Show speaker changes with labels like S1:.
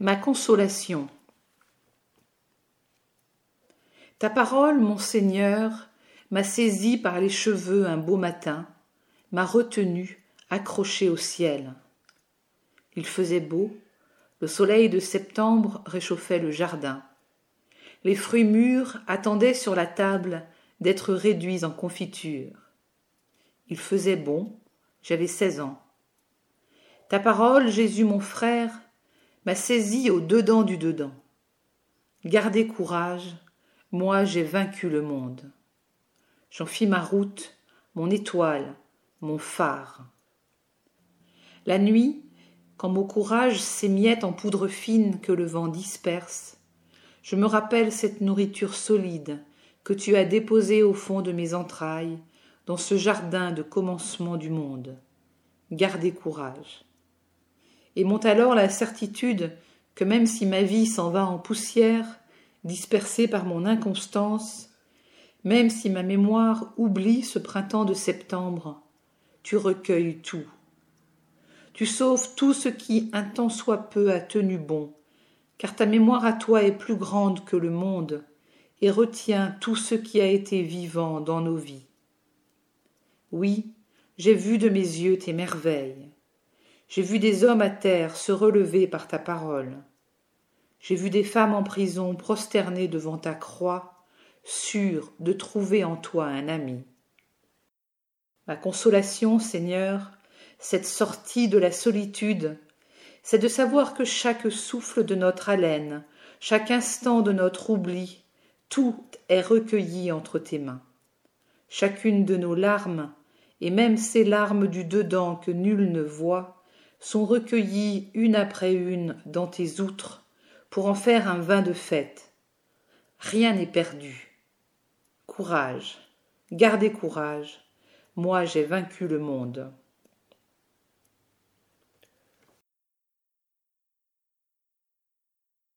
S1: Ma consolation. Ta parole, mon Seigneur, m'a saisi par les cheveux un beau matin, m'a retenu, accroché au ciel. Il faisait beau, le soleil de septembre réchauffait le jardin. Les fruits mûrs attendaient sur la table d'être réduits en confiture. Il faisait bon, j'avais seize ans. Ta parole, Jésus mon frère, m'a saisi au dedans du dedans. Gardez courage, moi j'ai vaincu le monde. J'en fis ma route, mon étoile, mon phare. La nuit, quand mon courage s'émiette en poudre fine que le vent disperse, je me rappelle cette nourriture solide que tu as déposée au fond de mes entrailles, dans ce jardin de commencement du monde. Gardez courage. Et monte alors la certitude que même si ma vie s'en va en poussière, dispersée par mon inconstance, même si ma mémoire oublie ce printemps de septembre, tu recueilles tout. Tu sauves tout ce qui un temps soit peu a tenu bon, car ta mémoire à toi est plus grande que le monde, et retient tout ce qui a été vivant dans nos vies. Oui, j'ai vu de mes yeux tes merveilles. J'ai vu des hommes à terre se relever par ta parole. J'ai vu des femmes en prison prosternées devant ta croix, sûres de trouver en toi un ami. Ma consolation, Seigneur, cette sortie de la solitude, c'est de savoir que chaque souffle de notre haleine, chaque instant de notre oubli, tout est recueilli entre tes mains. Chacune de nos larmes, et même ces larmes du dedans que nul ne voit, sont recueillies une après une dans tes outres pour en faire un vin de fête. Rien n'est perdu. Courage, gardez courage, moi j'ai vaincu le monde.